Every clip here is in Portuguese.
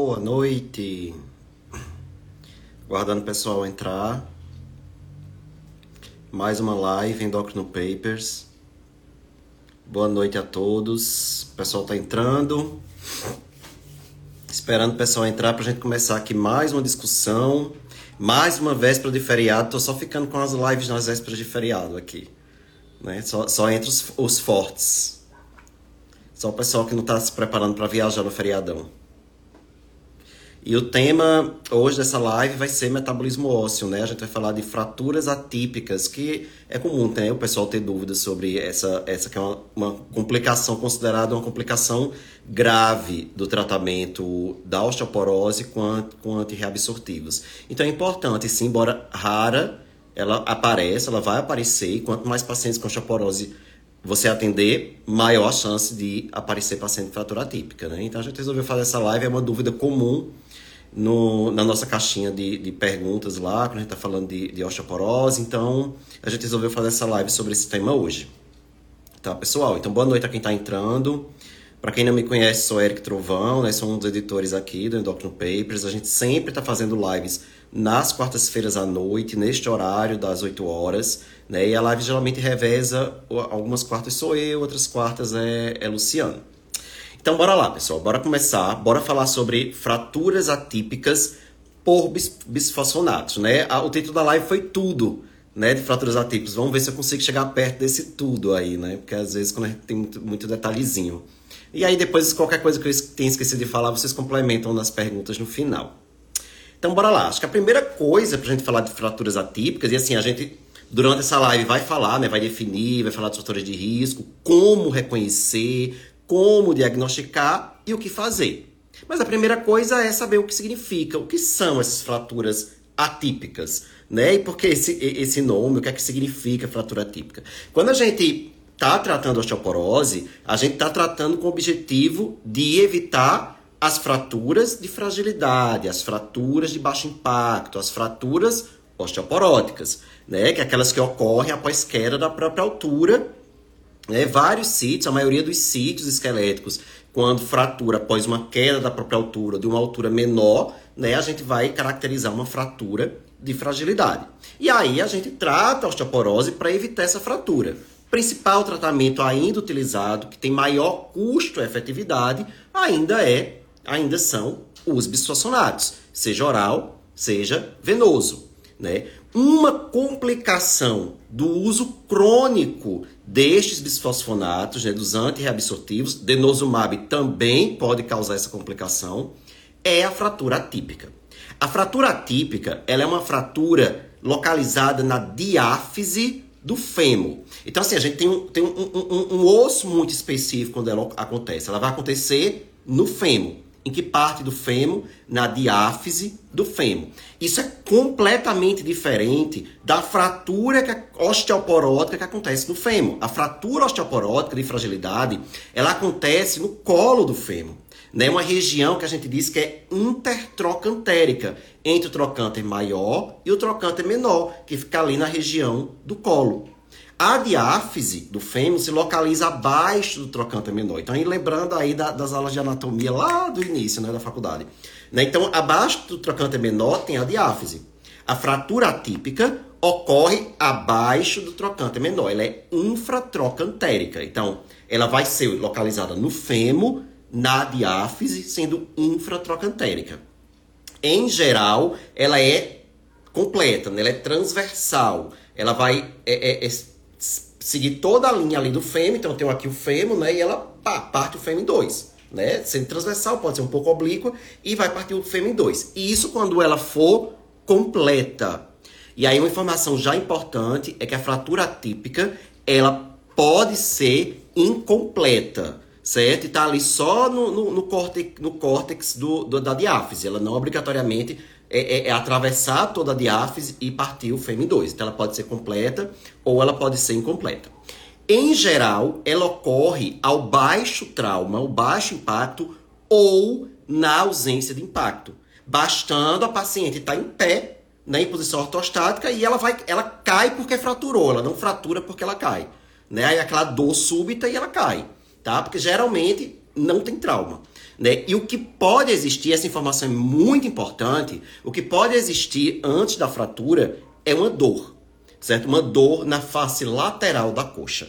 Boa noite. Guardando o pessoal entrar. Mais uma live Endócrino Papers. Boa noite a todos. O pessoal está entrando. Esperando o pessoal entrar para a gente começar aqui mais uma discussão. Mais uma véspera de feriado. Tô só ficando com as lives nas vésperas de feriado aqui. Né? Só, só entre os, os fortes. Só o pessoal que não está se preparando para viajar no feriadão. E o tema hoje dessa live vai ser metabolismo ósseo, né? A gente vai falar de fraturas atípicas, que é comum né, o pessoal ter dúvidas sobre essa, essa que é uma, uma complicação considerada uma complicação grave do tratamento da osteoporose com, com antirreabsortivos. Então é importante, sim, embora rara, ela aparece, ela vai aparecer, e quanto mais pacientes com osteoporose você atender, maior a chance de aparecer paciente fratura atípica, né? Então a gente resolveu fazer essa live, é uma dúvida comum no, na nossa caixinha de, de perguntas lá, quando a gente está falando de, de osteoporose. Então, a gente resolveu fazer essa live sobre esse tema hoje. Tá, pessoal? Então, boa noite a quem está entrando. Para quem não me conhece, sou Eric Trovão, né? sou um dos editores aqui do Endocrino Papers. A gente sempre está fazendo lives nas quartas-feiras à noite, neste horário das 8 horas. Né? E a live geralmente reveza, algumas quartas sou eu, outras quartas é, é Luciano. Então bora lá, pessoal, bora começar, bora falar sobre fraturas atípicas por bis bisfosfonatos, né? O título da live foi tudo, né, de fraturas atípicas. Vamos ver se eu consigo chegar perto desse tudo aí, né? Porque às vezes quando a gente tem muito, muito detalhezinho. E aí depois qualquer coisa que eu tenha esquecido de falar, vocês complementam nas perguntas no final. Então bora lá. Acho que a primeira coisa pra gente falar de fraturas atípicas, e assim, a gente durante essa live vai falar, né, vai definir, vai falar dos fatores de risco, como reconhecer, como diagnosticar e o que fazer. Mas a primeira coisa é saber o que significa, o que são essas fraturas atípicas, né? E por que esse, esse nome, o que é que significa fratura atípica? Quando a gente está tratando osteoporose, a gente está tratando com o objetivo de evitar as fraturas de fragilidade, as fraturas de baixo impacto, as fraturas osteoporóticas, né? Que é aquelas que ocorrem após queda da própria altura né, vários sítios, a maioria dos sítios esqueléticos, quando fratura após uma queda da própria altura, de uma altura menor, né, a gente vai caracterizar uma fratura de fragilidade. E aí a gente trata a osteoporose para evitar essa fratura. Principal tratamento ainda utilizado, que tem maior custo e efetividade, ainda é, ainda são os bisfosfonatos, seja oral, seja venoso. Né? Uma complicação do uso crônico destes bisfosfonatos, né, dos antirreabsortivos, denosumab também pode causar essa complicação, é a fratura atípica. A fratura atípica ela é uma fratura localizada na diáfise do fêmur. Então, assim, a gente tem um, tem um, um, um osso muito específico quando ela acontece. Ela vai acontecer no fêmur em que parte do fêmur na diáfise do fêmur. Isso é completamente diferente da fratura osteoporótica que acontece no fêmur. A fratura osteoporótica de fragilidade, ela acontece no colo do fêmur. Né? Uma região que a gente diz que é intertrocantérica, entre o trocânter maior e o trocânter menor, que fica ali na região do colo. A diáfise do fêmur se localiza abaixo do trocânter menor. Então, aí, lembrando aí da, das aulas de anatomia lá do início né, da faculdade. Né? Então, abaixo do trocânter menor tem a diáfise. A fratura atípica ocorre abaixo do trocânter menor. Ela é infratrocantérica. Então, ela vai ser localizada no fêmur, na diáfise, sendo infratrocantérica. Em geral, ela é completa, né? ela é transversal. Ela vai é, é, é seguir toda a linha ali do fêmur, então eu tenho aqui o fêmur, né? E ela pá, parte o fêmur em dois, né? Sendo transversal, pode ser um pouco oblíqua, e vai partir o fêmur em dois. E isso quando ela for completa. E aí uma informação já importante é que a fratura atípica, ela pode ser incompleta, certo? E tá ali só no, no, no córtex, no córtex do, do, da diáfise. Ela não obrigatoriamente é, é, é, atravessar toda a diáfise e partir o fêmur 2. Então ela pode ser completa ou ela pode ser incompleta. Em geral, ela ocorre ao baixo trauma, ao baixo impacto ou na ausência de impacto, bastando a paciente estar em pé, né, em posição ortostática e ela vai, ela cai porque fraturou, ela não fratura porque ela cai, né? Aí aquela dor súbita e ela cai, tá? Porque geralmente não tem trauma. Né? E o que pode existir, essa informação é muito importante, o que pode existir antes da fratura é uma dor, certo? Uma dor na face lateral da coxa.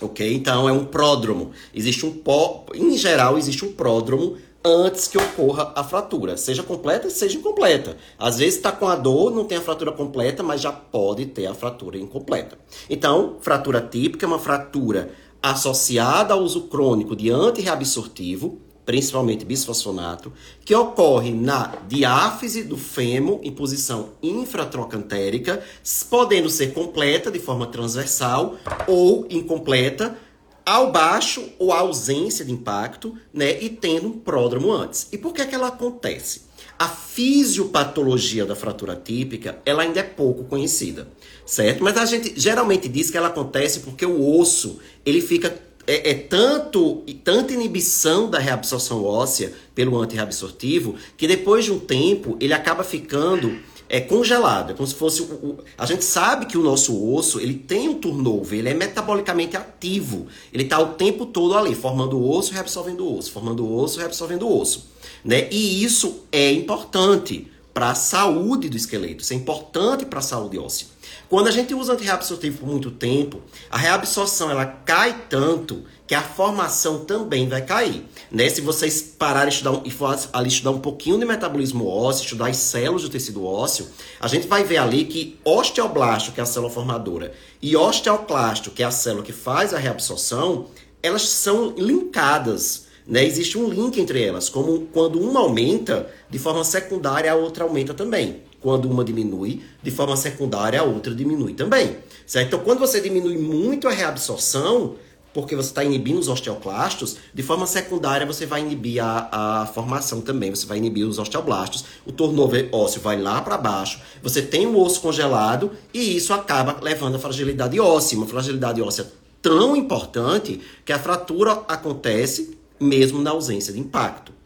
Ok? Então é um pródromo. Existe um pó, em geral, existe um pródromo antes que ocorra a fratura, seja completa, seja incompleta. Às vezes está com a dor, não tem a fratura completa, mas já pode ter a fratura incompleta. Então, fratura típica é uma fratura associada ao uso crônico de antirreabsortivo, principalmente bisfosfonato, que ocorre na diáfise do fêmur em posição infratrocantérica, podendo ser completa de forma transversal ou incompleta ao baixo ou ausência de impacto, né, e tendo um pródromo antes. E por que, que ela acontece? A fisiopatologia da fratura típica, ela ainda é pouco conhecida, certo? Mas a gente geralmente diz que ela acontece porque o osso, ele fica é, é, tanto tanta inibição da reabsorção óssea pelo antirreabsortivo que depois de um tempo ele acaba ficando é congelado, é como se fosse o, o, a gente sabe que o nosso osso ele tem um turnover, ele é metabolicamente ativo, ele está o tempo todo ali formando osso, reabsorvendo osso, formando osso, reabsorvendo osso, né? E isso é importante para a saúde do esqueleto, isso é importante para a saúde óssea. Quando a gente usa antirreabsortivo por muito tempo, a reabsorção ela cai tanto que a formação também vai cair. Né? Se vocês pararem estudar, e for ali estudar um pouquinho de metabolismo ósseo, estudar as células do tecido ósseo, a gente vai ver ali que osteoblasto, que é a célula formadora, e osteoclasto, que é a célula que faz a reabsorção, elas são linkadas. Né? Existe um link entre elas, como quando uma aumenta, de forma secundária a outra aumenta também. Quando uma diminui, de forma secundária a outra diminui também. Certo? Então, quando você diminui muito a reabsorção, porque você está inibindo os osteoclastos, de forma secundária você vai inibir a, a formação também, você vai inibir os osteoblastos, o turnover ósseo vai lá para baixo, você tem o osso congelado e isso acaba levando a fragilidade óssea, uma fragilidade óssea tão importante que a fratura acontece mesmo na ausência de impacto.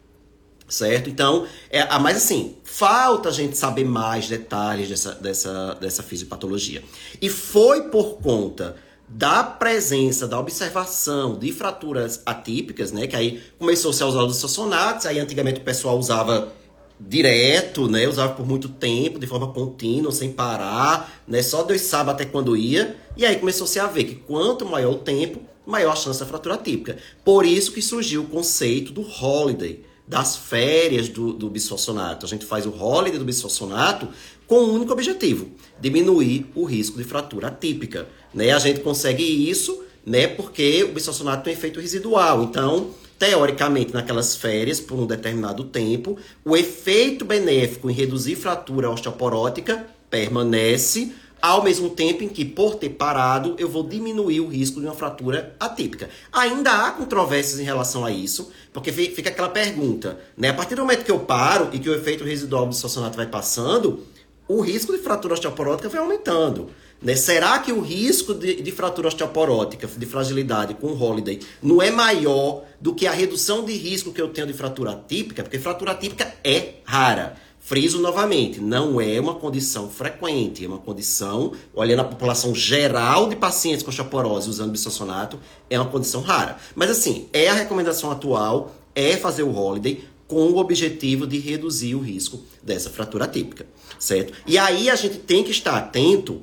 Certo? Então, é, mas assim, falta a gente saber mais detalhes dessa, dessa, dessa fisiopatologia. E foi por conta da presença, da observação de fraturas atípicas, né? Que aí começou -se a usar os sonatos, aí antigamente o pessoal usava direto, né? Usava por muito tempo, de forma contínua, sem parar, né? Só Deus sabe até quando ia. E aí começou-se a ver que quanto maior o tempo, maior a chance da fratura típica. Por isso que surgiu o conceito do holiday, das férias do, do bisfosfonato. A gente faz o holiday do bisfosfonato com um único objetivo: diminuir o risco de fratura atípica. Né? A gente consegue isso né, porque o bisfosfonato tem efeito residual. Então, teoricamente, naquelas férias, por um determinado tempo, o efeito benéfico em reduzir fratura osteoporótica permanece, ao mesmo tempo em que, por ter parado, eu vou diminuir o risco de uma fratura atípica. Ainda há controvérsias em relação a isso, porque fica aquela pergunta, né? A partir do momento que eu paro e que o efeito residual do bisfosfonato vai passando, o risco de fratura osteoporótica vai aumentando. Né? Será que o risco de, de, fratura osteoporótica, de fragilidade com Holiday, não é maior do que a redução de risco que eu tenho de fratura atípica? Porque fratura atípica é rara. Friso novamente, não é uma condição frequente, é uma condição, olhando a população geral de pacientes com osteoporose usando bisossonato, é uma condição rara. Mas assim, é a recomendação atual, é fazer o Holiday, com o objetivo de reduzir o risco dessa fratura típica, certo? E aí a gente tem que estar atento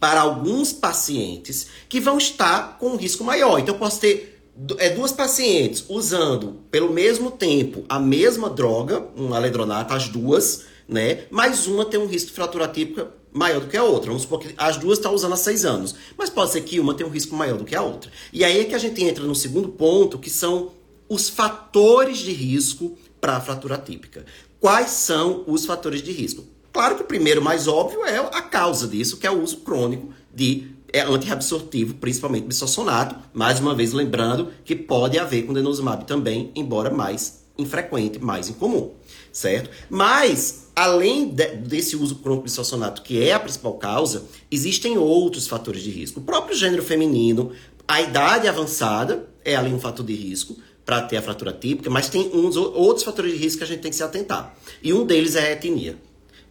para alguns pacientes que vão estar com um risco maior. Então, eu posso ter é, duas pacientes usando pelo mesmo tempo a mesma droga, um aledronato, as duas, né? Mas uma tem um risco de fratura típica maior do que a outra. Vamos supor que as duas estão usando há seis anos. Mas pode ser que uma tenha um risco maior do que a outra. E aí é que a gente entra no segundo ponto, que são os fatores de risco para a fratura típica. Quais são os fatores de risco? Claro que o primeiro mais óbvio é a causa disso, que é o uso crônico de é, antirreabsortivo, principalmente bisossonato. Mais uma vez lembrando que pode haver com denosumab também, embora mais infrequente, mais incomum, certo? Mas, além de, desse uso crônico de bisossonato, que é a principal causa, existem outros fatores de risco. O próprio gênero feminino, a idade avançada é ali um fator de risco para ter a fratura típica, mas tem uns outros fatores de risco que a gente tem que se atentar. E um deles é a etnia.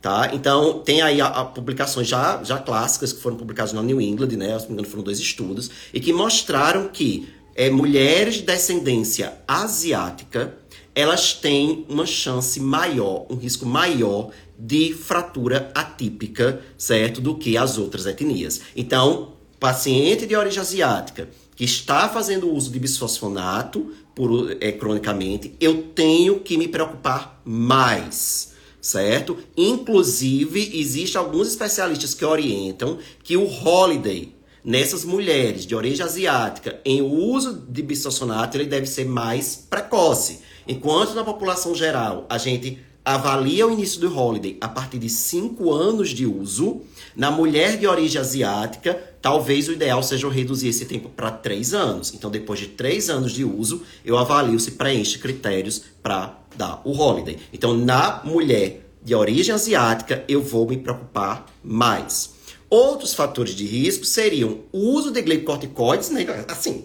Tá? Então, tem aí a, a, publicações já, já clássicas que foram publicadas na New England, né? Se não engano, foram dois estudos, e que mostraram que é, mulheres de descendência asiática elas têm uma chance maior, um risco maior de fratura atípica, certo? Do que as outras etnias. Então, paciente de origem asiática que está fazendo uso de bisfosfonato por, é, cronicamente, eu tenho que me preocupar mais, certo? Inclusive, existem alguns especialistas que orientam que o holiday nessas mulheres de origem asiática em uso de bisfosfonato ele deve ser mais precoce. Enquanto na população geral a gente avalia o início do holiday a partir de 5 anos de uso, na mulher de origem asiática, talvez o ideal seja reduzir esse tempo para 3 anos. Então, depois de 3 anos de uso, eu avalio se preenche critérios para dar o holiday. Então, na mulher de origem asiática, eu vou me preocupar mais. Outros fatores de risco seriam o uso de glicocorticoides, né? Assim,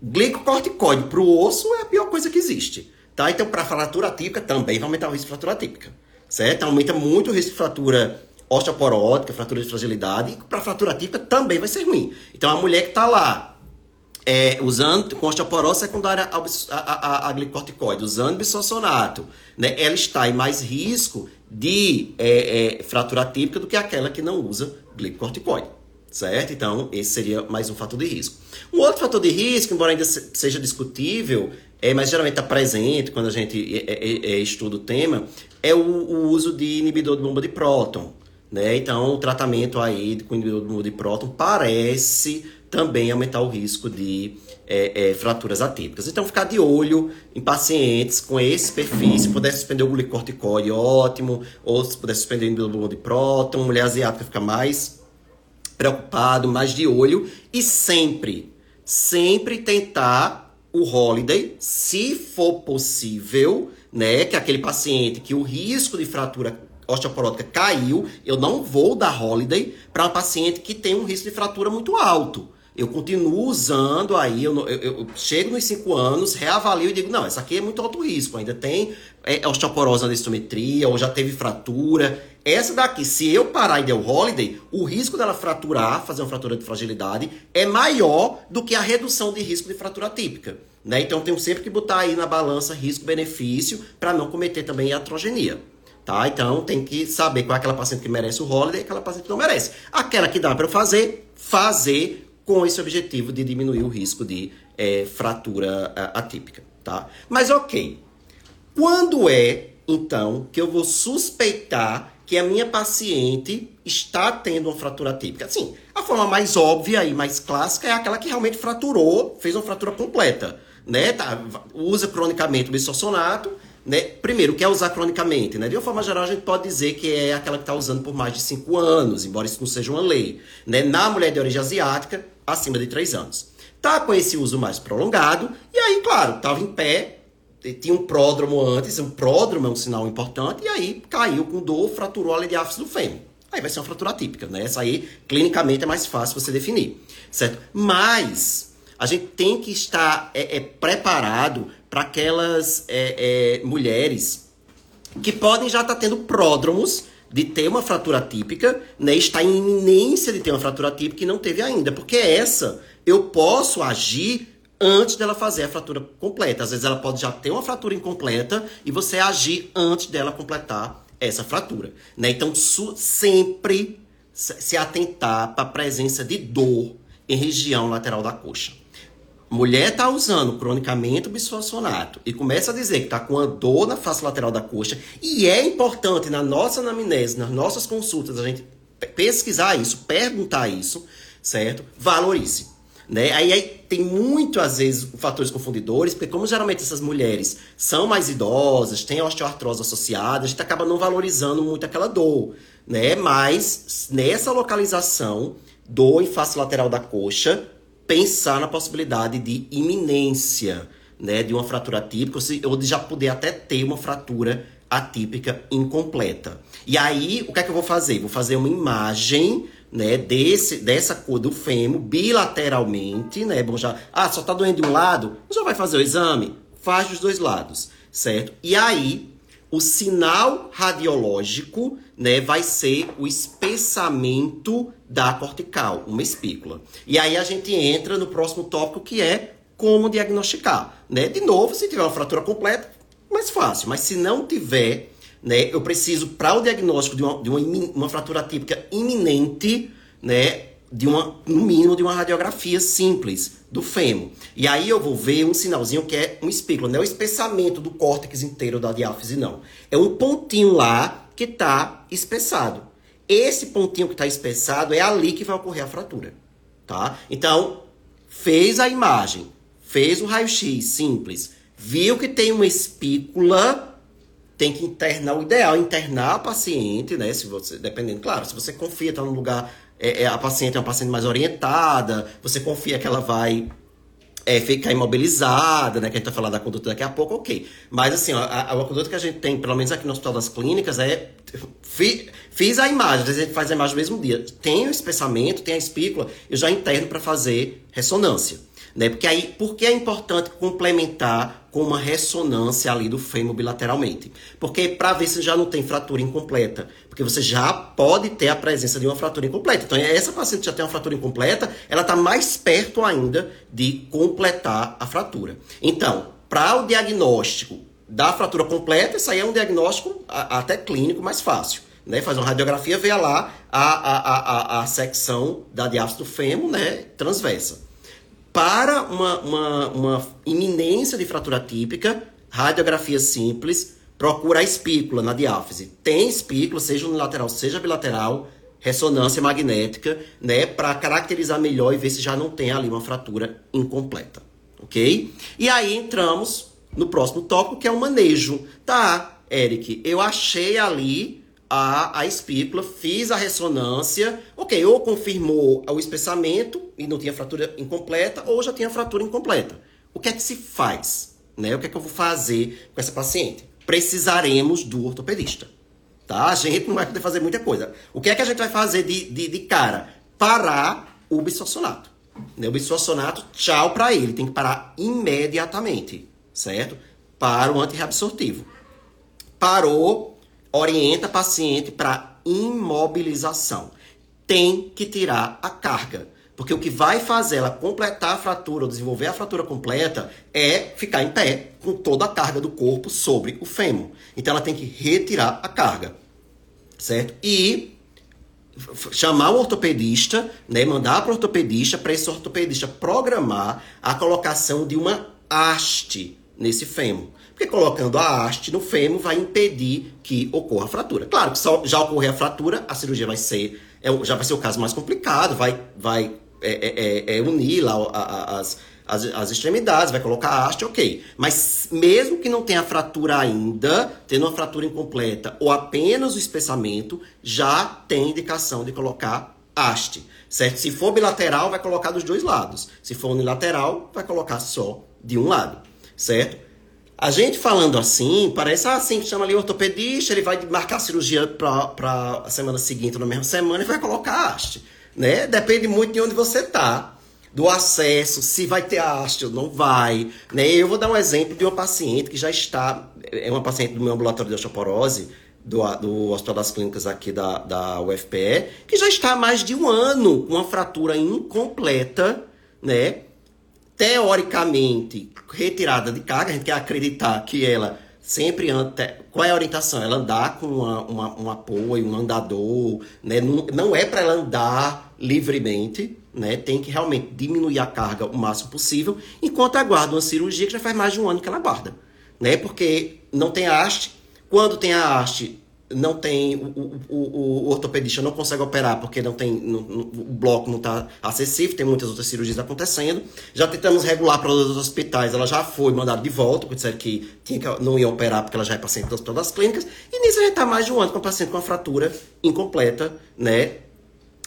glicocorticoide para o osso é a pior coisa que existe. Tá? Então, para fratura típica, também vai aumentar o risco de fratura típica. Certo? Aumenta muito o risco de fratura osteoporótica, fratura de fragilidade. E para fratura típica também vai ser ruim. Então, a mulher que está lá é, usando com osteoporose secundária a, a, a, a glicocorticoide, usando bisossonato, né, ela está em mais risco de é, é, fratura típica do que aquela que não usa glicocorticoide. Certo? Então, esse seria mais um fator de risco. Um outro fator de risco, embora ainda seja discutível, é, mas geralmente está presente quando a gente é, é, é, estuda o tema, é o, o, uso de inibidor de bomba de próton. Né? Então, o tratamento aí com inibidor de bomba de próton parece também aumentar o risco de é, é, fraturas atípicas. Então, ficar de olho em pacientes com esse perfil. Se puder suspender o glicorticoide, ótimo. Ou se puder suspender o inibidor de próton. Mulher asiática fica mais preocupado, mais de olho. E sempre, sempre tentar o holiday, se for possível, né? Que aquele paciente que o risco de fratura osteoporótica caiu, eu não vou dar holiday para um paciente que tem um risco de fratura muito alto eu continuo usando aí, eu, eu, eu, chego nos 5 anos, reavalio e digo, não, essa aqui é muito alto risco, ainda tem é, osteoporose na distometria, ou já teve fratura. Essa daqui, se eu parar e der o holiday, o risco dela fraturar, fazer uma fratura de fragilidade, é maior do que a redução de risco de fratura típica. Né? Então, tenho sempre que botar aí na balança risco-benefício para não cometer também iatrogenia. Tá? Então, tem que saber qual é aquela paciente que merece o holiday e aquela paciente que não merece. Aquela que dá para eu fazer, fazer com esse objetivo de diminuir o risco de é, fratura é, atípica, tá? Mas ok, quando é então que eu vou suspeitar que a minha paciente está tendo uma fratura atípica? Sim, a forma mais óbvia e mais clássica é aquela que realmente fraturou, fez uma fratura completa, né? Tá, usa cronicamente o bisossonato, né? Primeiro, quer usar cronicamente, né? De uma forma geral, a gente pode dizer que é aquela que está usando por mais de 5 anos, embora isso não seja uma lei. Né? Na mulher de origem asiática, acima de 3 anos. Tá com esse uso mais prolongado, e aí, claro, estava em pé, tinha um pródromo antes, um pródromo é um sinal importante, e aí caiu com dor, fraturou a de do fêmur. Aí vai ser uma fratura típica, né? Essa aí, clinicamente, é mais fácil você definir, certo? Mas a gente tem que estar é, é preparado para aquelas é, é, mulheres que podem já estar tá tendo pródromos de ter uma fratura típica, né, está em iminência de ter uma fratura típica e não teve ainda, porque essa eu posso agir antes dela fazer a fratura completa. Às vezes ela pode já ter uma fratura incompleta e você agir antes dela completar essa fratura, né? Então sempre se atentar para a presença de dor em região lateral da coxa mulher está usando cronicamente o bisfosfonato e começa a dizer que está com a dor na face lateral da coxa, e é importante na nossa anamnese, nas nossas consultas, a gente pesquisar isso, perguntar isso, certo? Valorize. Né? Aí, aí tem muito, às vezes, fatores confundidores, porque como geralmente essas mulheres são mais idosas, têm osteoartrose associada, a gente acaba não valorizando muito aquela dor, né? Mas nessa localização, em face lateral da coxa, pensar na possibilidade de iminência né, de uma fratura atípica, ou de já poder até ter uma fratura atípica incompleta. E aí, o que é que eu vou fazer? Vou fazer uma imagem né, desse, dessa cor do fêmur bilateralmente, né? Bom, já, ah, só tá doendo de um lado, já vai fazer o exame? Faz dos dois lados, certo? E aí, o sinal radiológico né, vai ser o espessamento da cortical, uma espícula. E aí a gente entra no próximo tópico que é como diagnosticar. Né? De novo, se tiver uma fratura completa, mais fácil. Mas se não tiver, né, eu preciso, para o diagnóstico de, uma, de uma, uma fratura típica iminente, né, de uma, no mínimo de uma radiografia simples do fêmur. E aí eu vou ver um sinalzinho que é um espículo, não é o espessamento do córtex inteiro da diáfise, não. É um pontinho lá que está espessado. Esse pontinho que está espessado é ali que vai ocorrer a fratura, tá? Então, fez a imagem, fez o raio-x simples, viu que tem uma espícula, tem que internar, o ideal é internar a paciente, né? Se você, dependendo, claro, se você confia, está num lugar, é, é, a paciente é uma paciente mais orientada, você confia que ela vai é, ficar imobilizada, né? Que a gente vai falar da conduta daqui a pouco, ok. Mas assim, ó, a, a conduta que a gente tem, pelo menos aqui no Hospital das Clínicas, é. Fi, fiz a imagem, às vezes a gente faz a imagem no mesmo dia. Tem o espessamento, tem a espícula, eu já interno para fazer ressonância. Né? Porque aí, por que é importante complementar com uma ressonância ali do fêmur bilateralmente? Porque para ver se já não tem fratura incompleta, porque você já pode ter a presença de uma fratura incompleta. Então, essa paciente já tem uma fratura incompleta, ela está mais perto ainda de completar a fratura. Então, para o diagnóstico da fratura completa, isso aí é um diagnóstico até clínico mais fácil. Né, faz uma radiografia, vê lá a, a, a, a, secção da diástase do fêmur né, transversa. Para uma, uma, uma iminência de fratura típica, radiografia simples, procura a espícula na diáfise. Tem espícula, seja unilateral, seja bilateral, ressonância magnética, né, para caracterizar melhor e ver se já não tem ali uma fratura incompleta, ok? E aí entramos no próximo tópico, que é o manejo. Tá, Eric, eu achei ali a, a espícula, fiz a ressonância, ok, ou confirmou o espessamento e não tinha fratura incompleta, ou já tinha fratura incompleta. O que é que se faz? Né? O que é que eu vou fazer com essa paciente? Precisaremos do ortopedista. Tá? A gente não vai poder fazer muita coisa. O que é que a gente vai fazer de, de, de cara? Parar o bisfosfonato. Né? O bisfosfonato, tchau para ele, tem que parar imediatamente, certo? Para o antirreabsortivo. Parou, orienta paciente para imobilização. Tem que tirar a carga. Porque o que vai fazer ela completar a fratura ou desenvolver a fratura completa é ficar em pé com toda a carga do corpo sobre o fêmur. Então ela tem que retirar a carga. Certo? E chamar o ortopedista, né, mandar para o ortopedista, para esse ortopedista programar a colocação de uma haste nesse fêmur. Porque colocando a haste no fêmur vai impedir que ocorra a fratura. Claro que só, já ocorrer a fratura, a cirurgia vai ser, é, já vai ser o caso mais complicado, vai, vai é, é, é, é unir lá a, a, as, as, as, extremidades, vai colocar a haste, ok. Mas mesmo que não tenha fratura ainda, tendo uma fratura incompleta ou apenas o espessamento, já tem indicação de colocar haste, certo? Se for bilateral, vai colocar dos dois lados. Se for unilateral, vai colocar só de um lado, certo? A gente falando assim, parece assim, chama ali o ortopedista, ele vai marcar cirurgia para a semana seguinte, na mesma semana, e vai colocar haste. Né? Depende muito de onde você tá, do acesso, se vai ter haste ou não vai. Né? Eu vou dar um exemplo de uma paciente que já está, é uma paciente do meu ambulatório de osteoporose, do, do Hospital das Clínicas aqui da, da UFPE, que já está há mais de um ano com uma fratura incompleta, né? Teoricamente retirada de carga, a gente quer acreditar que ela sempre anda. Qual é a orientação? Ela andar com uma, uma, um apoio, um andador, né? Não, não é para ela andar livremente, né? Tem que realmente diminuir a carga o máximo possível, enquanto aguarda uma cirurgia que já faz mais de um ano que ela aguarda, né? Porque não tem haste. Quando tem a haste, não tem o, o, o, ortopedista não consegue operar porque não tem o bloco não está acessível, tem muitas outras cirurgias acontecendo. Já tentamos regular para outros hospitais, ela já foi mandada de volta, porque disseram que, tinha que não ia operar porque ela já é paciente do hospital das clínicas. E nisso a gente está mais de um ano com a paciente com uma fratura incompleta, né?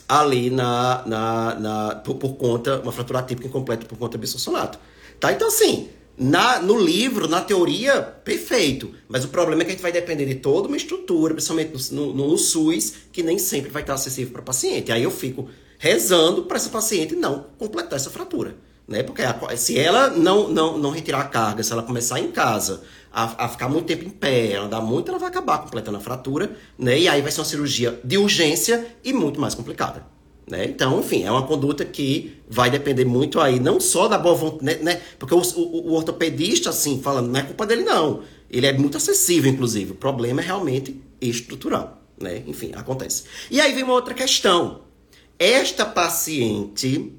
Ali na, na, na por, por, conta, uma fratura atípica incompleta por conta do bisfosfonato. Tá? Então, assim, na, no livro, na teoria, perfeito. Mas o problema é que a gente vai depender de toda uma estrutura, principalmente no, no, no SUS, que nem sempre vai estar acessível para o paciente. Aí eu fico rezando para essa paciente não completar essa fratura. Né? Porque a, se ela não, não, não retirar a carga, se ela começar em casa a, a ficar muito tempo em pé, andar muito, ela vai acabar completando a fratura. Né? E aí vai ser uma cirurgia de urgência e muito mais complicada. Né? Então, enfim, é uma conduta que vai depender muito aí, não só da boa vontade, né? né? Porque o, o, o, ortopedista, assim, falando, não é culpa dele, não. Ele é muito acessível, inclusive. O problema é realmente estrutural, né? Enfim, acontece. E aí vem uma outra questão. Esta paciente,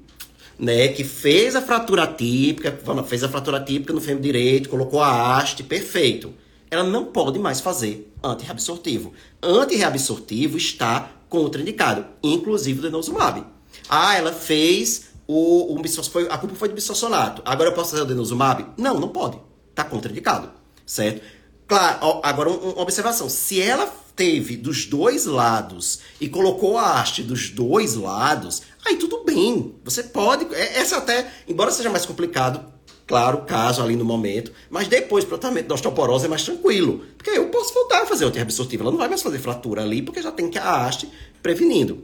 né, que fez a fratura típica, fez a fratura típica no fêmur direito, colocou a haste, perfeito. Ela não pode mais fazer antirreabsortivo. Antirreabsortivo está contraindicado, inclusive o denosumab. Ah, ela fez o, o foi, a culpa foi do bisossonato. Agora eu posso fazer o denosumab? Não, não pode. Está contraindicado, certo? Claro, agora uma observação. Se ela teve dos dois lados e colocou a haste dos dois lados, aí tudo bem. Você pode. É, essa até, embora seja mais complicado, claro, caso ali no momento, mas depois o tratamento da osteoporose é mais tranquilo. Porque eu posso voltar a fazer o absortiva. Ela não vai mais fazer fratura ali, porque já tem que a haste prevenindo.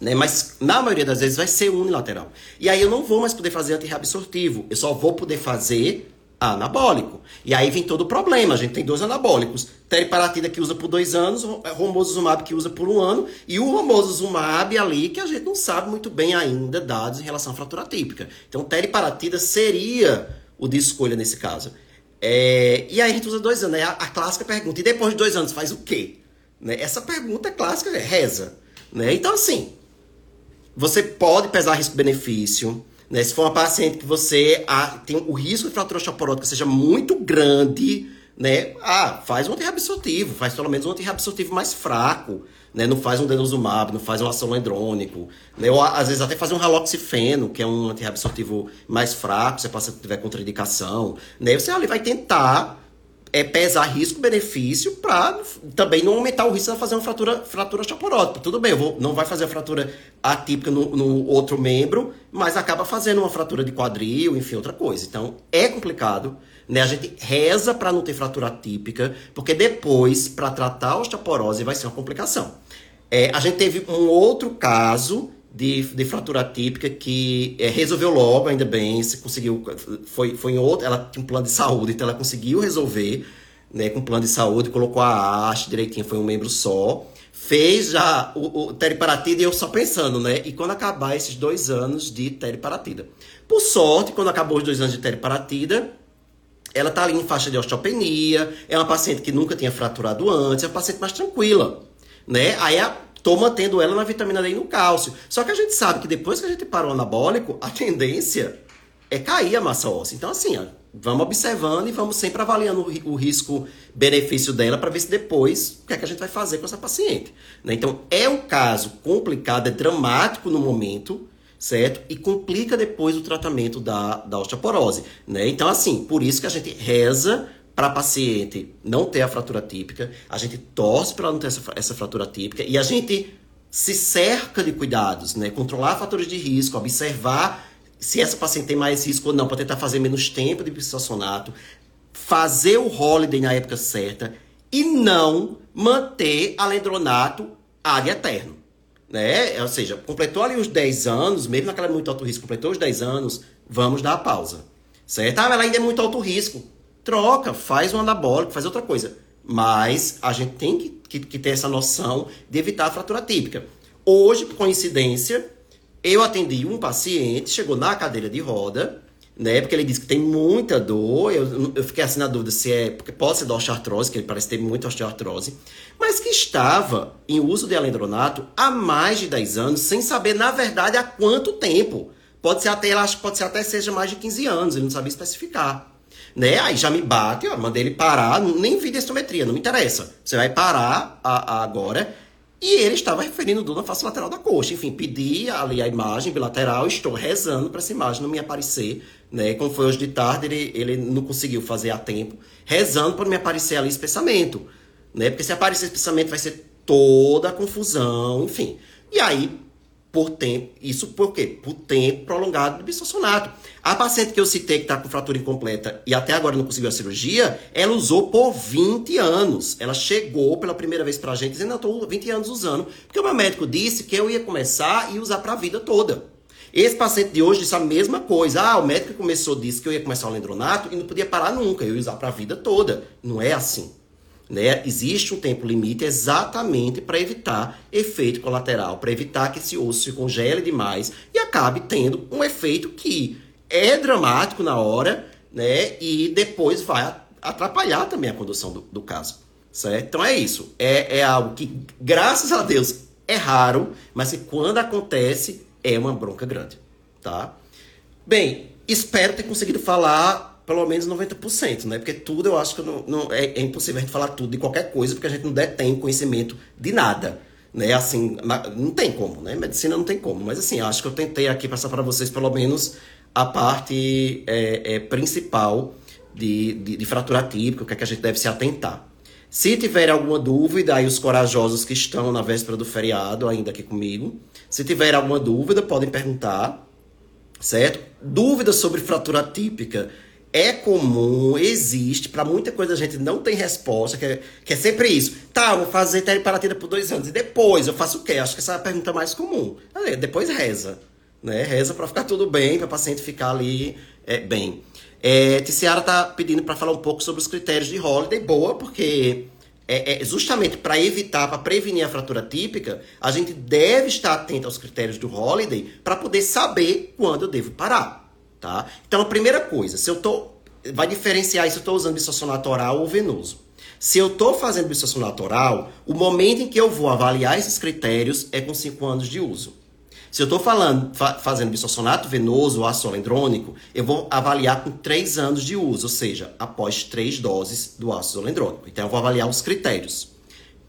Né? Mas na maioria das vezes vai ser unilateral. E aí eu não vou mais poder fazer antirreabsortivo. Eu só vou poder fazer anabólico. E aí vem todo o problema. A gente tem dois anabólicos. Teriparatida que usa por dois anos, romosozumab que usa por um ano, e o romosozumab ali que a gente não sabe muito bem ainda dados em relação à fratura típica. Então, teriparatida seria o de escolha nesse caso. É, e aí a gente usa dois anos. Né? A, a, clássica pergunta, e depois de dois anos faz o quê? Né? Essa pergunta clássica é reza. Né? Então, assim, você pode pesar risco-benefício, né? Se for uma paciente que você ah, tem o risco de fratura osteoporótica seja muito grande, né? Ah, faz um antirreabsortivo, faz pelo menos um antirreabsortivo mais fraco, né? Não faz um denosumab, não faz um endrônico, né? Ou às vezes até fazer um haloxifeno, que é um antirreabsortivo mais fraco, se a paciente tiver contraindicação, né? Você ali vai tentar é pesar risco-benefício para também não aumentar o risco de fazer uma fratura, fratura osteoporótica. Tudo bem, eu vou, não vai fazer a fratura atípica no, no, outro membro, mas acaba fazendo uma fratura de quadril, enfim, outra coisa. Então, é complicado. Né? A gente reza para não ter fratura atípica, porque depois, para tratar a osteoporose, vai ser uma complicação. É, a gente teve um outro caso de, de fratura típica que é, resolveu logo, ainda bem, se conseguiu, foi, foi em outro, ela tinha um plano de saúde, então ela conseguiu resolver, né, com plano de saúde, colocou a haste direitinho, foi um membro só, fez já o, o teriparatida e eu só pensando, né, e quando acabar esses dois anos de teriparatida. Por sorte, quando acabou os dois anos de teriparatida, ela tá ali em faixa de osteopenia, é uma paciente que nunca tinha fraturado antes, é uma paciente mais tranquila, né, aí a tô mantendo ela na vitamina D e no cálcio. Só que a gente sabe que depois que a gente para o anabólico, a tendência é cair a massa óssea. Então, assim, ó, vamos observando e vamos sempre avaliando o, o risco-benefício dela para ver se depois o que, é que a gente vai fazer com essa paciente. Né? Então, é um caso complicado, é dramático no momento, certo? E complica depois o tratamento da, da osteoporose. Né? Então, assim, por isso que a gente reza para a paciente não ter a fratura típica, a gente torce para ela não ter essa, essa fratura típica e a gente se cerca de cuidados, né? Controlar fatores de risco, observar se essa paciente tem mais risco ou não, para tentar fazer menos tempo de bisossonato, fazer o holiday na época certa e não manter alendronato ad eterno. Né? Ou seja, completou ali os 10 anos, mesmo naquela muito alto risco, completou os 10 anos, vamos dar a pausa. Certo? Ah, ela ainda é muito alto risco troca, faz um anabólico, faz outra coisa. Mas a gente tem que, que, que ter essa noção de evitar a fratura típica. Hoje, por coincidência, eu atendi um paciente, chegou na cadeira de roda, né? Porque ele disse que tem muita dor. Eu, eu fiquei assim na dúvida se é. Porque pode ser da osteoartrose, que ele parece ter muita osteoartrose. Mas que estava em uso de alendronato há mais de 10 anos, sem saber, na verdade, há quanto tempo. Pode ser até, acho que pode ser até seja mais de 15 anos, ele não sabia especificar. Né? Aí já me bate, ó, mandei ele parar, nem vi densitometria, não me interessa. Você vai parar a, a agora. E ele estava referindo dor na face lateral da coxa. Enfim, pedi ali a imagem bilateral, estou rezando para essa imagem não me aparecer. Né? Como foi hoje de tarde, ele, ele não conseguiu fazer a tempo, rezando para me aparecer ali espessamento. Né? Porque se aparecer espessamento vai ser toda a confusão, enfim. E aí por tempo. Isso por quê? Por tempo prolongado de bisossonato. A paciente que eu citei que está com fratura incompleta e até agora não conseguiu a cirurgia, ela usou por 20 anos. Ela chegou pela primeira vez para a gente dizendo, eu estou 20 anos usando. Porque o meu médico disse que eu ia começar e usar para a vida toda. Esse paciente de hoje disse a mesma coisa. Ah, o médico que começou disse que eu ia começar o lendronato e não podia parar nunca. Eu ia usar para a vida toda. Não é assim. Né? Existe um tempo limite exatamente para evitar efeito colateral, para evitar que esse osso se congele demais e acabe tendo um efeito que é dramático na hora, né? E depois vai atrapalhar também a condução do, do caso, certo? Então é isso. É, é algo que, graças a Deus, é raro, mas que quando acontece, é uma bronca grande, tá? Bem, espero ter conseguido falar pelo menos 90%, né? Porque tudo eu acho que não, não é, é, impossível a gente falar tudo de qualquer coisa, porque a gente não detém conhecimento de nada, né? Assim, não tem como, né? Medicina não tem como, mas assim, acho que eu tentei aqui passar para vocês pelo menos a parte é, é, principal de, de, de, fratura típica, o que, é que a gente deve se atentar. Se tiver alguma dúvida, aí os corajosos que estão na véspera do feriado ainda aqui comigo, se tiver alguma dúvida, podem perguntar, certo? Dúvidas sobre fratura típica é comum, existe, para muita coisa a gente não tem resposta, que é, que é sempre isso. Tá, vou fazer teriparatida por dois anos, e depois eu faço o quê? Acho que essa é a pergunta mais comum. Depois reza, né? Reza para ficar tudo bem, para o paciente ficar ali é, bem. É, Ticiara tá pedindo para falar um pouco sobre os critérios de Holiday. Boa, porque é, é justamente para evitar, para prevenir a fratura típica, a gente deve estar atento aos critérios do Holiday para poder saber quando eu devo parar, tá? Então, a primeira coisa, se eu tô vai diferenciar se eu estou usando bisossonato oral ou venoso. Se eu estou fazendo bisossonato oral, o momento em que eu vou avaliar esses critérios é com 5 anos de uso. Se eu estou falando, fa fazendo bisossonato venoso ou ácido olendrônico, eu vou avaliar com 3 anos de uso, ou seja, após 3 doses do ácido olendrônico. Então eu vou avaliar os critérios.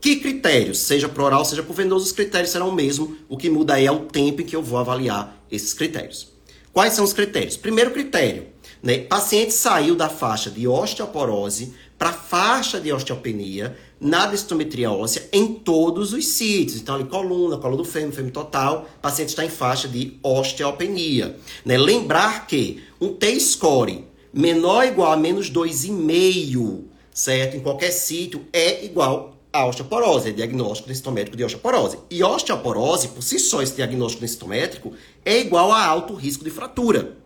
Que critérios? Seja por oral, seja por venoso, os critérios serão o mesmo. O que muda aí é o tempo em que eu vou avaliar esses critérios. Quais são os critérios? Primeiro critério, né? Paciente saiu da faixa de osteoporose para faixa de osteopenia na densitometria óssea em todos os sítios. Então, ali, coluna, coluna do fêmur, fêmur total, paciente está em faixa de osteopenia. Né? Lembrar que um T-score menor ou igual a menos 2,5, certo? Em qualquer sítio, é igual a osteoporose, é diagnóstico densitométrico de osteoporose. E osteoporose, por si só, esse diagnóstico densitométrico, é igual a alto risco de fratura.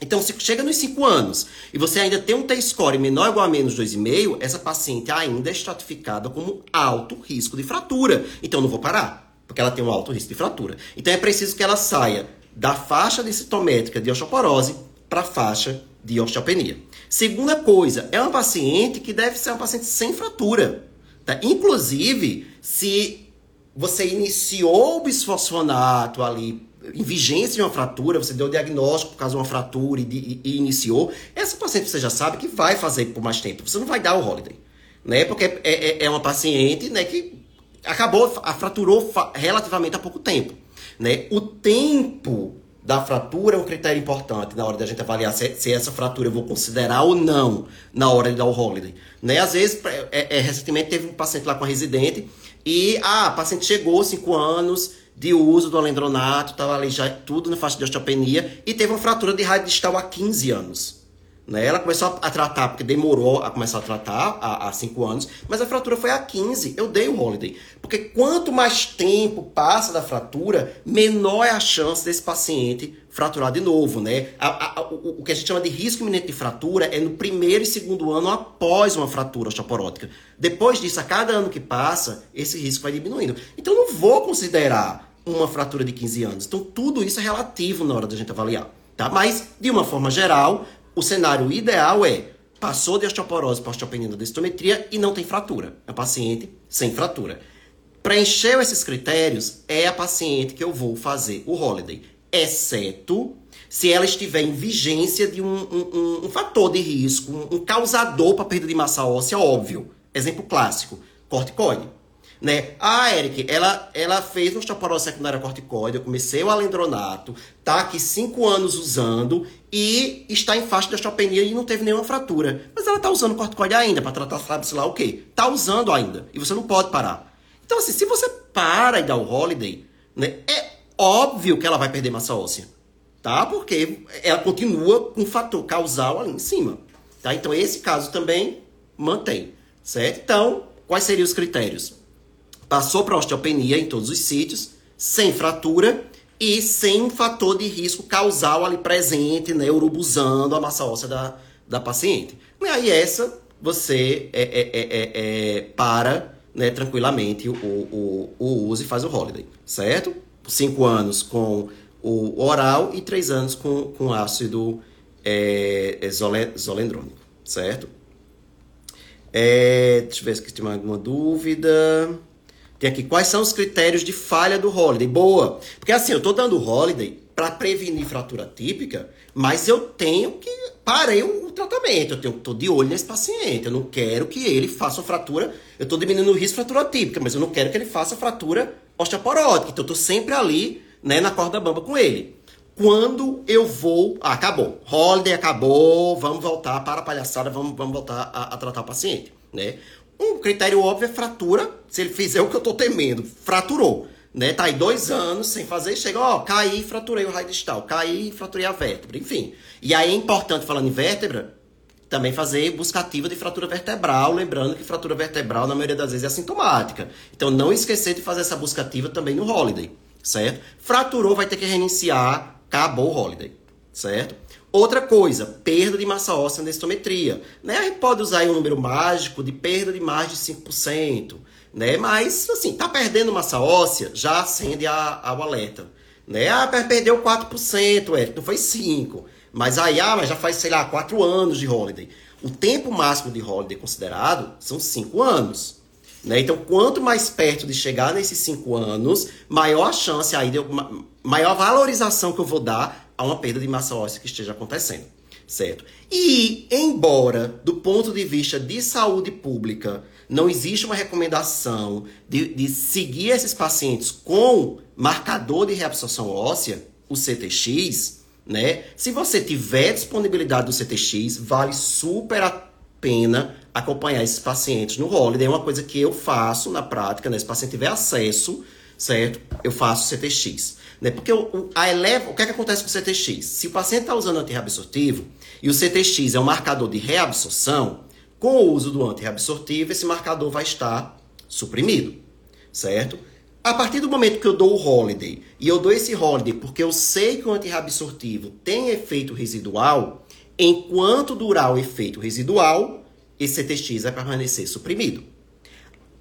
Então, se chega nos 5 anos e você ainda tem um T-score menor ou igual a menos 2,5, essa paciente ainda é estratificada como alto risco de fratura. Então, não vou parar, porque ela tem um alto risco de fratura. Então, é preciso que ela saia da faixa densitométrica de osteoporose para a faixa de osteopenia. Segunda coisa, é uma paciente que deve ser uma paciente sem fratura. Tá? Inclusive, se você iniciou o bisfosfonato ali em vigência de uma fratura, você deu o diagnóstico por causa de uma fratura e, e, e, iniciou, essa paciente você já sabe que vai fazer por mais tempo. Você não vai dar o holiday, né? Porque é, é, é uma paciente né, que acabou, a fraturou relativamente há pouco tempo. Né? O tempo da fratura é um critério importante na hora da gente avaliar se, se, essa fratura eu vou considerar ou não na hora de dar o holiday. Né? Às vezes, é, é, recentemente teve um paciente lá com a residente e ah, a paciente chegou 5 anos, de uso do alendronato, estava ali já tudo na faixa de osteopenia e teve uma fratura de rádio distal há 15 anos. Né? Ela começou a tratar, porque demorou a começar a tratar há 5 anos, mas a fratura foi há 15. Eu dei o holiday. Porque quanto mais tempo passa da fratura, menor é a chance desse paciente fraturar de novo, né? A, a, o, o, que a gente chama de risco iminente de fratura é no primeiro e segundo ano após uma fratura osteoporótica. Depois disso, a cada ano que passa, esse risco vai diminuindo. Então, não vou considerar uma fratura de 15 anos. Então, tudo isso é relativo na hora da gente avaliar. Tá? Mas, de uma forma geral, o cenário ideal é passou de osteoporose para osteopenia da densitometria e não tem fratura. É um paciente sem fratura. Preencheu esses critérios, é a paciente que eu vou fazer o holiday, exceto se ela estiver em vigência de um, um, um fator de risco, um, um causador para perda de massa óssea óbvio. Exemplo clássico, corticoide né? Ah, Eric, ela, ela fez osteoporose secundária corticoide, eu comecei o alendronato, tá aqui cinco anos usando e está em faixa de osteopenia e não teve nenhuma fratura. Mas ela tá usando corticoide ainda para tratar, sabe, sei lá o quê. Tá usando ainda. E você não pode parar. Então, assim, se você para e dá o holiday, né? É óbvio que ela vai perder massa óssea. Tá? Porque ela continua com um fator causal ali em cima. Tá? Então, esse caso também mantém. Certo? Então, quais seriam os critérios? Passou para osteopenia em todos os sítios, sem fratura e sem um fator de risco causal ali presente, né, urubuzando a massa óssea da, da paciente. E aí essa você é, é, é, é para né, tranquilamente o, o, o uso e faz o holiday, certo? Cinco anos com o oral e três anos com, com ácido é, zolendrônico, certo? É, deixa eu ver se tem alguma dúvida. Tem aqui, quais são os critérios de falha do holiday? Boa! Porque assim, eu tô dando holiday para prevenir fratura típica, mas eu tenho que parei o, tratamento, eu tenho, tô de olho nesse paciente, eu não quero que ele faça uma fratura, eu tô diminuindo o risco de fratura típica, mas eu não quero que ele faça fratura osteoporótica, então eu tô sempre ali, né, na corda bamba com ele. Quando eu vou, ah, acabou, holiday acabou, vamos voltar para a palhaçada, vamos, vamos voltar a, a tratar o paciente, né? Um critério óbvio é fratura, se ele fizer o que eu tô temendo, fraturou né? Tá aí dois anos sem fazer, chega, ó, caí, fraturei o raio distal, caí, fraturei a vértebra, enfim. E aí é importante, falando em vértebra, também fazer busca ativa de fratura vertebral, lembrando que fratura vertebral, na maioria das vezes, é assintomática. Então, não esquecer de fazer essa busca ativa também no holiday, certo? Fraturou, vai ter que reiniciar, acabou o holiday, certo? Outra coisa, perda de massa óssea na densitometria. Né? A gente pode usar um número mágico de perda de mais de 5% né? Mas, assim, tá perdendo massa óssea, já acende a, a alerta, né? Ah, perdeu 4%, Eric, não foi 5%. Mas aí, ah, mas já faz, sei lá, 4 anos de holiday. O tempo máximo de holiday considerado são 5 anos. Né? Então, quanto mais perto de chegar nesses 5 anos, maior a chance aí, de, maior valorização que eu vou dar a uma perda de massa óssea que esteja acontecendo. Certo? E, embora, do ponto de vista de saúde pública, não existe uma recomendação de, de seguir esses pacientes com marcador de reabsorção óssea, o CTX, né? Se você tiver disponibilidade do CTX, vale super a pena acompanhar esses pacientes no holiday. É uma coisa que eu faço na prática, né? Se o paciente tiver acesso, certo? Eu faço CTX. Né? Porque o, a eleva, o que, é que acontece com o CTX? Se o paciente está usando antirreabsortivo e o CTX é um marcador de reabsorção, com o uso do antirreabsortivo, esse marcador vai estar suprimido, certo? A partir do momento que eu dou o holiday, e eu dou esse holiday porque eu sei que o antirreabsortivo tem efeito residual, enquanto durar o efeito residual, esse CTX vai permanecer suprimido.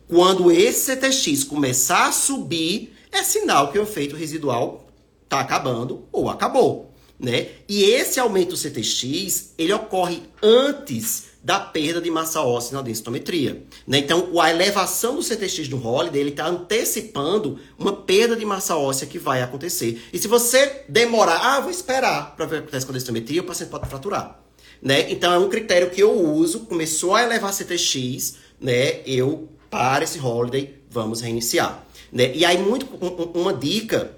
Quando esse CTX começar a subir, é sinal que o efeito residual está acabando ou acabou, né? E esse aumento do CTX, ele ocorre antes da perda de massa óssea na densitometria. Né? Então, a elevação do CTX no Holiday, está antecipando uma perda de massa óssea que vai acontecer. E se você demorar, ah, vou esperar para ver o que acontece com a densitometria, o paciente pode fraturar. Né? Então, é um critério que eu uso, começou a elevar CTX, né? eu para esse Holiday, vamos reiniciar. Né? E aí, muito, uma dica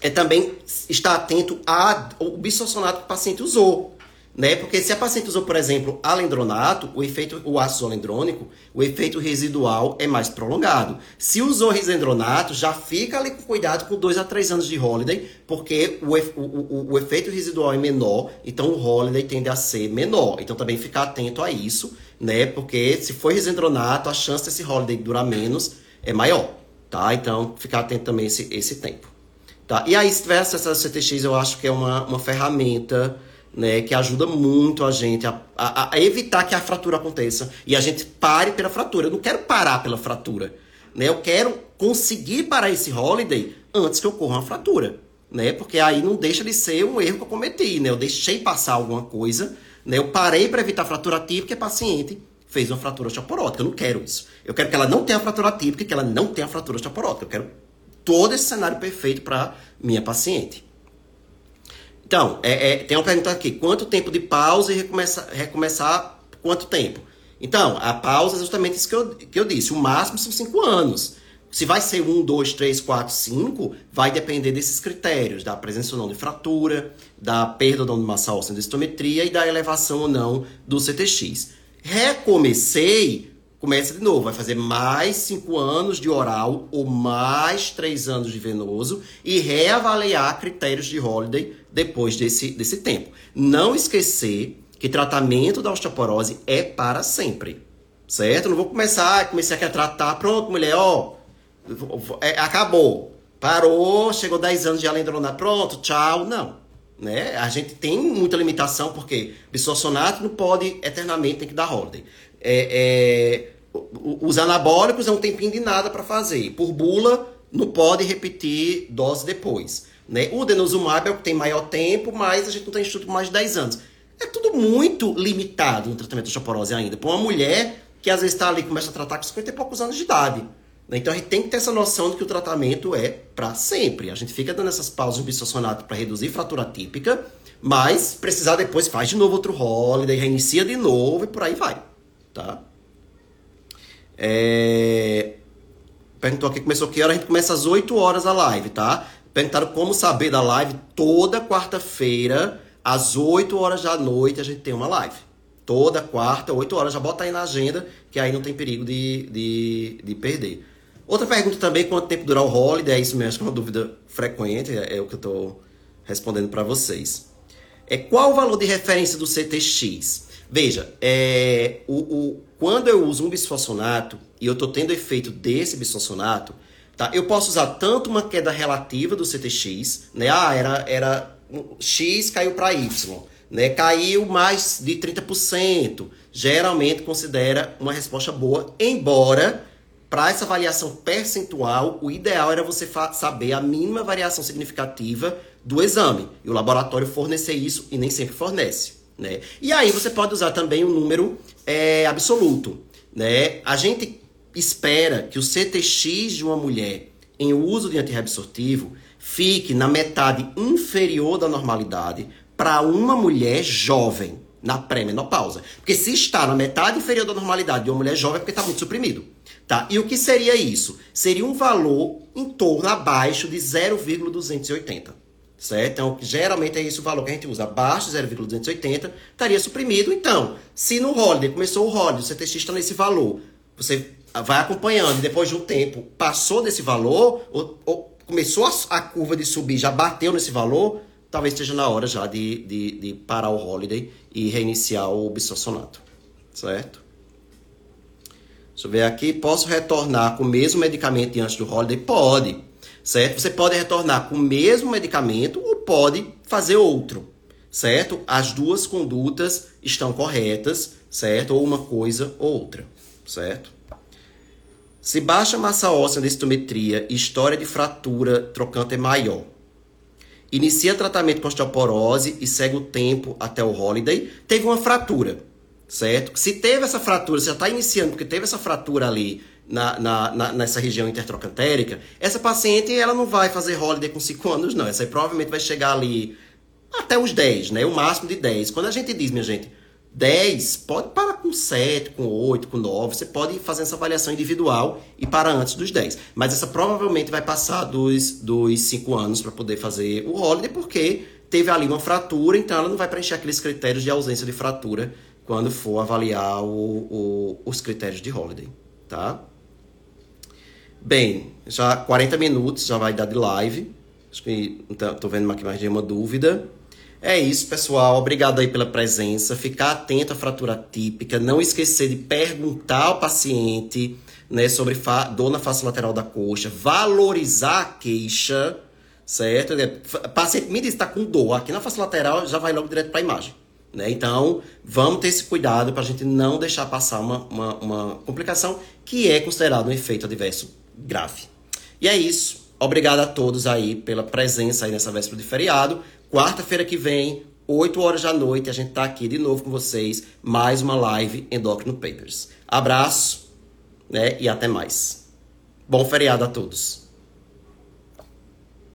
é também estar atento ao bisossonato que o paciente usou né? Porque se a paciente usou, por exemplo, alendronato, o efeito, o ácido alendrônico, o efeito residual é mais prolongado. Se usou risendronato, já fica ali com cuidado com 2 a 3 anos de holiday, porque o, o, o, o, efeito residual é menor, então o holiday tende a ser menor. Então também ficar atento a isso, né? Porque se for risendronato, a chance desse holiday durar menos é maior, tá? Então ficar atento também esse, esse tempo. Tá? E aí, acesso ao CTX, eu acho que é uma, uma ferramenta né, que ajuda muito a gente a, a, a, evitar que a fratura aconteça e a gente pare pela fratura. Eu não quero parar pela fratura, né? Eu quero conseguir parar esse holiday antes que ocorra uma fratura, né? Porque aí não deixa de ser um erro que eu cometi, né? Eu deixei passar alguma coisa, né? Eu parei para evitar fratura típica e a paciente fez uma fratura osteoporótica. Eu não quero isso. Eu quero que ela não tenha fratura típica que ela não tenha fratura osteoporótica. Eu quero todo esse cenário perfeito para minha paciente. Então, é, é, tem uma pergunta aqui: quanto tempo de pausa e recomeçar, recomeçar quanto tempo? Então, a pausa é justamente isso que eu, que eu disse: o máximo são cinco anos. Se vai ser um, dois, três, quatro, cinco, vai depender desses critérios, da presença ou não de fratura, da perda ou não de massa óssea de estometria e da elevação ou não do CTX. Recomecei, começa de novo, vai fazer mais cinco anos de oral ou mais três anos de venoso e reavaliar critérios de holiday depois desse, desse tempo. Não esquecer que tratamento da osteoporose é para sempre. Certo? Não vou começar, comecei a tratar, pronto, mulher, ó, é, acabou. Parou, chegou 10 anos de alendronato, pronto, tchau. Não. Né? A gente tem muita limitação, porque bisossonato não pode eternamente, tem que dar ordem. É, é, os anabólicos é um tempinho de nada para fazer. Por bula, não pode repetir dose depois. Né? O denosumab é o que tem maior tempo, mas a gente não tem estudo por mais de 10 anos. É tudo muito limitado no tratamento de osteoporose ainda. Para uma mulher, que às vezes está ali começa a tratar com 50 e poucos anos de idade. Né? Então a gente tem que ter essa noção de que o tratamento é para sempre. A gente fica dando essas pausas no bisossonato para reduzir fratura típica, mas precisar depois faz de novo outro holiday, reinicia de novo e por aí vai. Tá? É... Perguntou aqui, começou que hora? A gente começa às 8 horas a live, tá? Perguntaram como saber da live. Toda quarta-feira, às 8 horas da noite, a gente tem uma live. Toda quarta, 8 horas. Já bota aí na agenda, que aí não tem perigo de, de, de perder. Outra pergunta também, quanto tempo durar o holiday? É isso mesmo, é uma dúvida frequente, é, é o que eu estou respondendo para vocês. É qual o valor de referência do CTX? Veja, é, o, o, quando eu uso um bisfosfonato e eu estou tendo efeito desse bisfosfonato, tá? Eu posso usar tanto uma queda relativa do CTX, né? Ah, era, era X caiu para Y, né? Caiu mais de 30%. Geralmente considera uma resposta boa, embora para essa variação percentual, o ideal era você saber a mínima variação significativa do exame. E o laboratório fornecer isso e nem sempre fornece. Né? E aí você pode usar também o um número é, absoluto. Né? A gente espera que o CTX de uma mulher em uso de antirreabsortivo fique na metade inferior da normalidade para uma mulher jovem na pré-menopausa. Porque se está na metade inferior da normalidade de uma mulher jovem é porque está muito suprimido. Tá? E o que seria isso? Seria um valor em torno abaixo de 0,280. Certo? Então, geralmente é esse o valor que a gente usa. Abaixo de 0,280 estaria suprimido. Então, se no holiday, começou o holiday, o CTX está nesse valor, você vai acompanhando e depois de um tempo passou desse valor, ou, ou começou a, a, curva de subir, já bateu nesse valor, talvez esteja na hora já de, de, de parar o holiday e reiniciar o bisossonato. Certo? Deixa eu ver aqui. Posso retornar com o mesmo medicamento antes do holiday? Pode. Certo? Você pode retornar com o mesmo medicamento ou pode fazer outro. Certo? As duas condutas estão corretas, certo? Ou uma coisa ou outra. Certo? Se baixa massa óssea na estometria e história de fratura trocante é maior, inicia tratamento com osteoporose e segue o tempo até o holiday, teve uma fratura certo? Se teve essa fratura, você já está iniciando porque teve essa fratura ali na, na, na, nessa região intertrocantérica, essa paciente ela não vai fazer holiday com 5 anos, não. Essa aí provavelmente vai chegar ali até os 10, né? O máximo de 10. Quando a gente diz, minha gente, 10, pode parar com 7, com 8, com 9. Você pode fazer essa avaliação individual e parar antes dos 10. Mas essa provavelmente vai passar dos, dos 5 anos para poder fazer o holiday, porque teve ali uma fratura, então ela não vai preencher aqueles critérios de ausência de fratura quando for avaliar o, o, os critérios de holiday, tá? Bem, já 40 minutos já vai dar de live. Acho que tô vendo aqui mais de uma dúvida. É isso, pessoal. Obrigado aí pela presença. Ficar atento à fratura típica. Não esquecer de perguntar ao paciente né, sobre dor na face lateral da coxa. Valorizar a queixa, certo? O paciente me diz que está com dor aqui na face lateral, já vai logo direto para a imagem. Né? Então, vamos ter esse cuidado para a gente não deixar passar uma, uma, uma complicação que é considerado um efeito adverso grave. E é isso. Obrigado a todos aí pela presença aí nessa véspera de feriado. Quarta-feira que vem, 8 horas da noite, a gente está aqui de novo com vocês. Mais uma live Endocrino Papers. Abraço né? e até mais. Bom feriado a todos.